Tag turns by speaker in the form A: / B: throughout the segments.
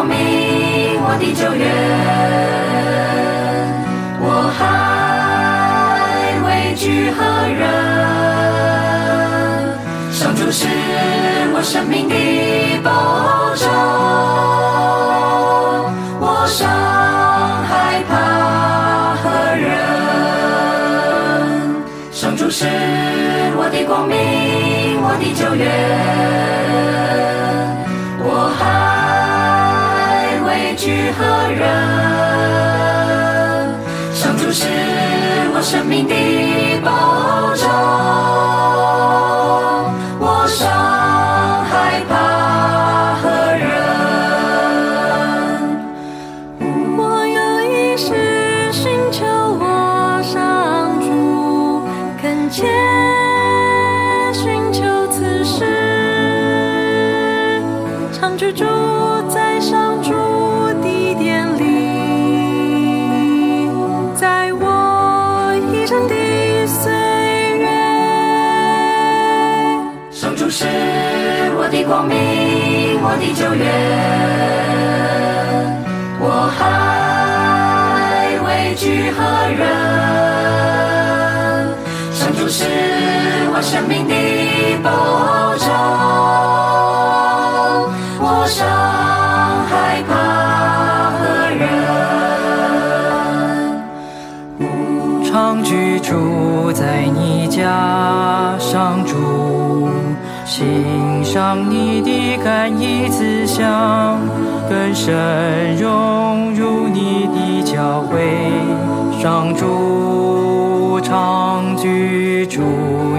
A: 主是我的光明，我的救援，我还畏惧何人？上主是我生命的保障，我尚害怕何人？上主是我的光明，我的救援。何人？上主是我生命的保障，我尚害怕何人？
B: 我有一事寻求我上主，恳切寻求此事，常居住在上主。
A: 光明，我的救援，我还畏惧何人？上主是我生命的保障，我尚害怕
C: 何人？常居住在你家，上主。欣赏你的甘义慈祥，更深融入你的教会，上主常居住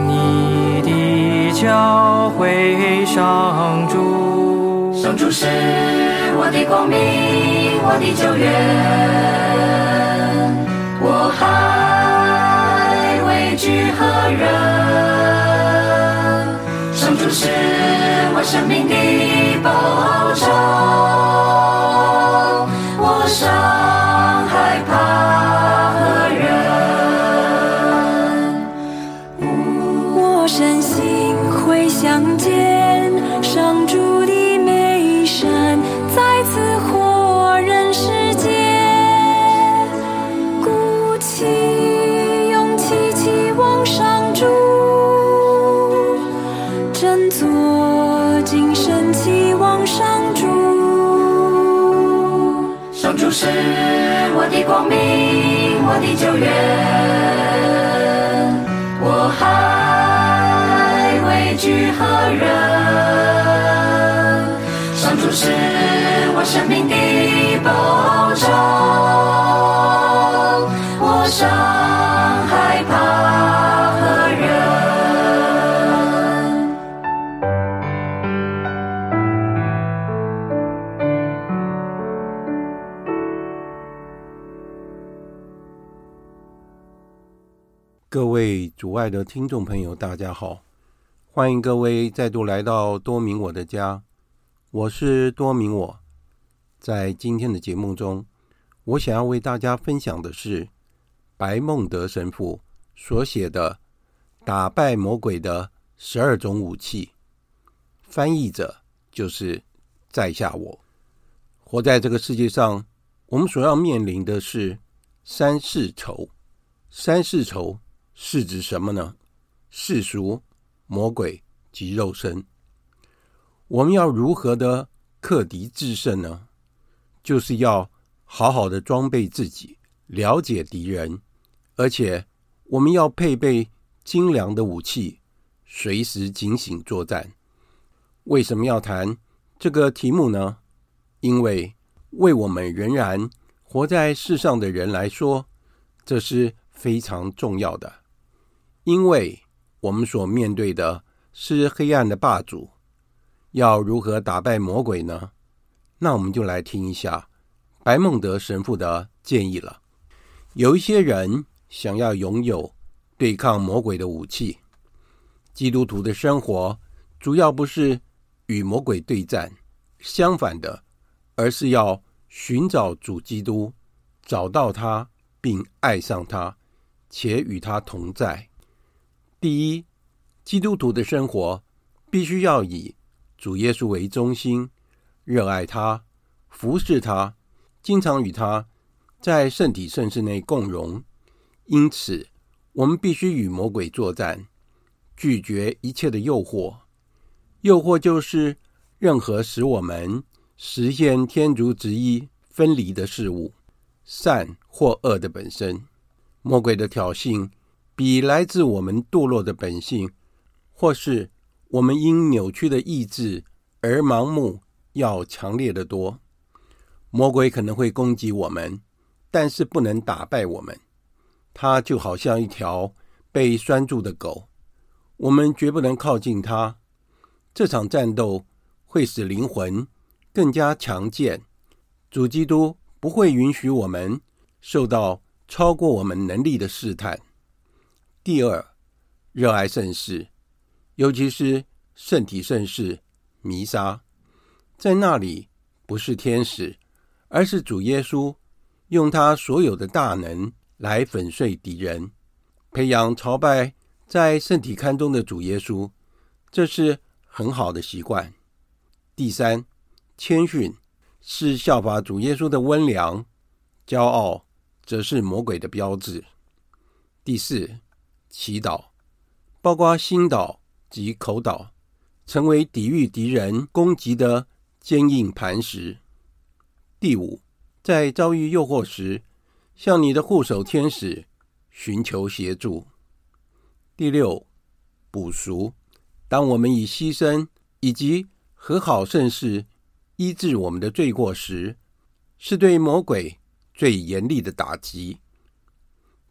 C: 你的教会，上主。
A: 上主是我的光明，我的救援，我还畏惧何人？保障，我尚害怕何
B: 人？我深信会相见上主的美善，再次活人世间，鼓起勇气期望上主。振作，上主。
A: 上主是我的光明，我的救援，我还畏惧何人？上主是我生命的保障，我
D: 各位主爱的听众朋友，大家好！欢迎各位再度来到多明我的家，我是多明我。在今天的节目中，我想要为大家分享的是白孟德神父所写的《打败魔鬼的十二种武器》，翻译者就是在下我。活在这个世界上，我们所要面临的是三世仇，三世仇。是指什么呢？世俗、魔鬼及肉身。我们要如何的克敌制胜呢？就是要好好的装备自己，了解敌人，而且我们要配备精良的武器，随时警醒作战。为什么要谈这个题目呢？因为为我们仍然活在世上的人来说，这是非常重要的。因为我们所面对的是黑暗的霸主，要如何打败魔鬼呢？那我们就来听一下白孟德神父的建议了。有一些人想要拥有对抗魔鬼的武器，基督徒的生活主要不是与魔鬼对战，相反的，而是要寻找主基督，找到他并爱上他，且与他同在。第一，基督徒的生活必须要以主耶稣为中心，热爱他，服侍他，经常与他在圣体圣事内共荣。因此，我们必须与魔鬼作战，拒绝一切的诱惑。诱惑就是任何使我们实现天主旨意分离的事物，善或恶的本身。魔鬼的挑衅比来自我们堕落的本性，或是我们因扭曲的意志而盲目，要强烈得多。魔鬼可能会攻击我们，但是不能打败我们。他就好像一条被拴住的狗，我们绝不能靠近他。这场战斗会使灵魂更加强健。主基督不会允许我们受到超过我们能力的试探。第二，热爱圣事，尤其是圣体圣事、弥撒。在那里，不是天使，而是主耶稣，用他所有的大能来粉碎敌人，培养朝拜在圣体龛中的主耶稣，这是很好的习惯。第三，谦逊是效法主耶稣的温良，骄傲则是魔鬼的标志。第四，祈祷，包括心祷及口祷，成为抵御敌人攻击的坚硬磐石。第五，在遭遇诱惑时，向你的护守天使寻求协助。第六，补赎。当我们以牺牲以及和好圣事医治我们的罪过时，是对魔鬼最严厉的打击。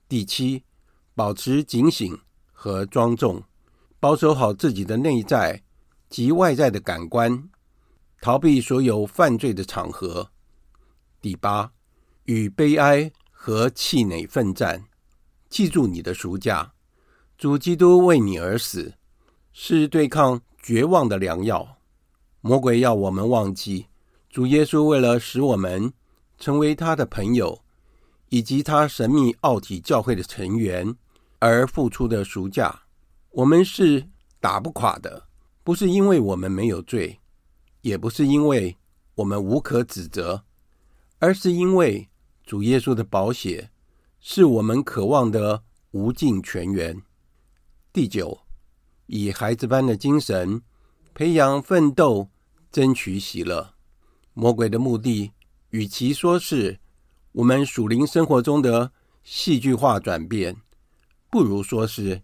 D: 第七，保持警醒和庄重，保守好自己的内在及外在的感官。逃避所有犯罪的场合。第八，与悲哀和气馁奋战。记住你的赎价，主基督为你而死，是对抗绝望的良药。魔鬼要我们忘记主耶稣为了使我们成为他的朋友，以及他神秘奥体教会的成员而付出的赎价。我们是打不垮的，不是因为我们没有罪。也不是因为我们无可指责，而是因为主耶稣的宝血是我们渴望的无尽泉源。第九，以孩子般的精神培养奋斗，争取喜乐。魔鬼的目的，与其说是我们属灵生活中的戏剧化转变，不如说是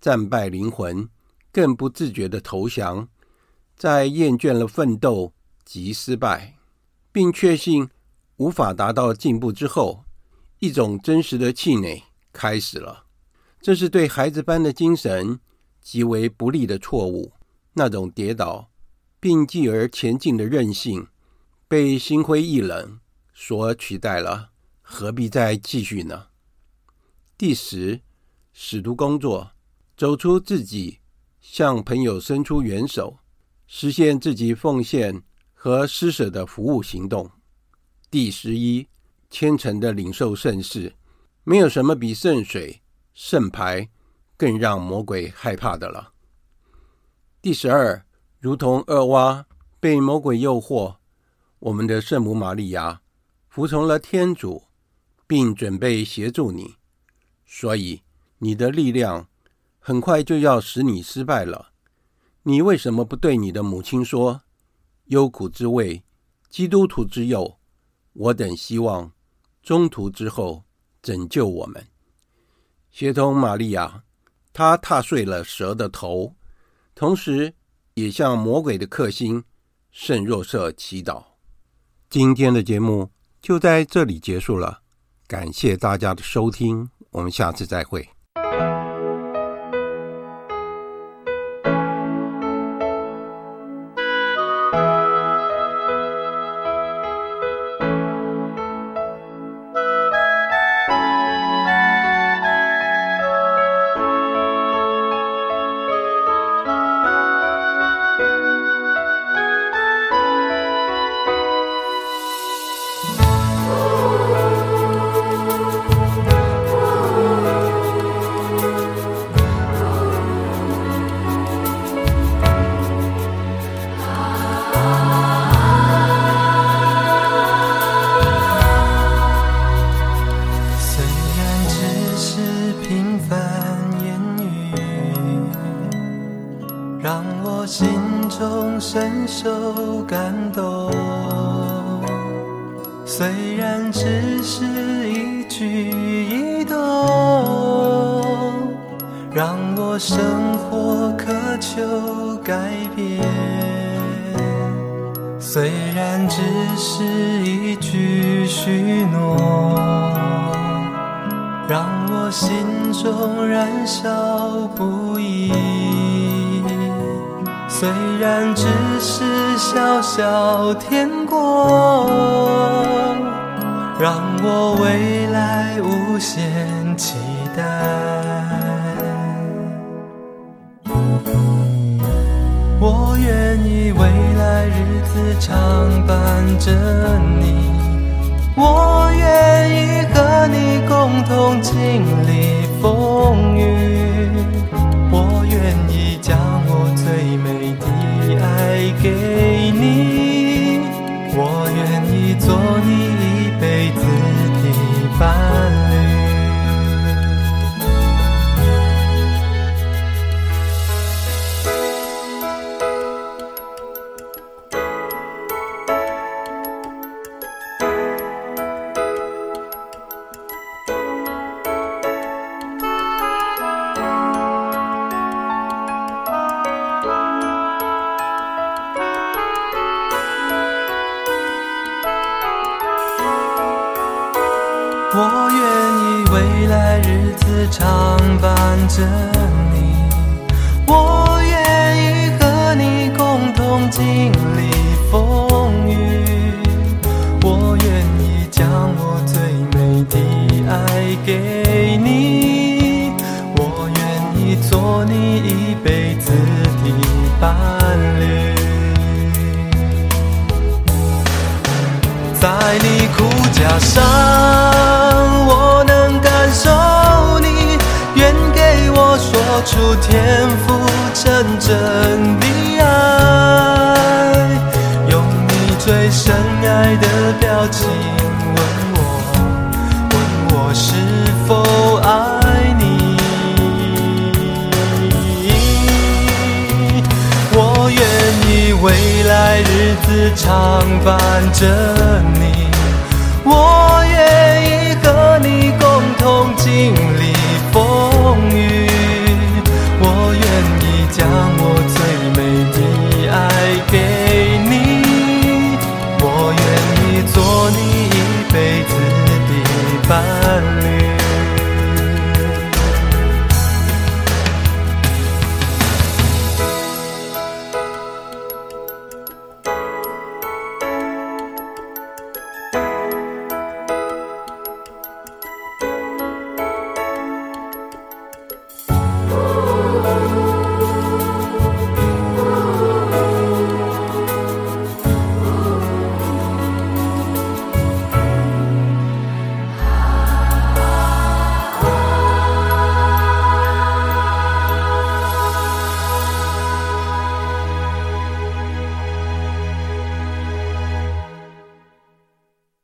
D: 战败灵魂更不自觉的投降。在厌倦了奋斗及失败，并确信无法达到进步之后，一种真实的气馁开始了。这是对孩子般的精神极为不利的错误。那种跌倒并继而前进的韧性，被心灰意冷所取代了。何必再继续呢？第十，使徒工作，走出自己，向朋友伸出援手。实现自己奉献和施舍的服务行动。第十一，虔诚的领受圣事，没有什么比圣水、圣牌更让魔鬼害怕的了。第十二，如同厄娃被魔鬼诱惑，我们的圣母玛利亚服从了天主，并准备协助你，所以你的力量很快就要使你失败了。你为什么不对你的母亲说：“忧苦之味，基督徒之友，我等希望中途之后拯救我们。”协同玛利亚，她踏碎了蛇的头，同时也向魔鬼的克星圣若瑟祈祷。今天的节目就在这里结束了，感谢大家的收听，我们下次再会。虽然只是一举一动，让我生活渴求改变。虽然只是一句许诺。让我心中燃烧不已，虽然只是小小天国，让我未来无限期待。我愿意未来日子常伴着你。我愿意和你共同经历风雨，着你，我愿意和你共同经历风雨，我愿意将我最美的爱给你，我愿意做你。一辈子的伴侣，在你骨架上。出天赋真正的爱，用你最深爱的表情问我，问我是否爱你。我愿意未来日子常伴着你。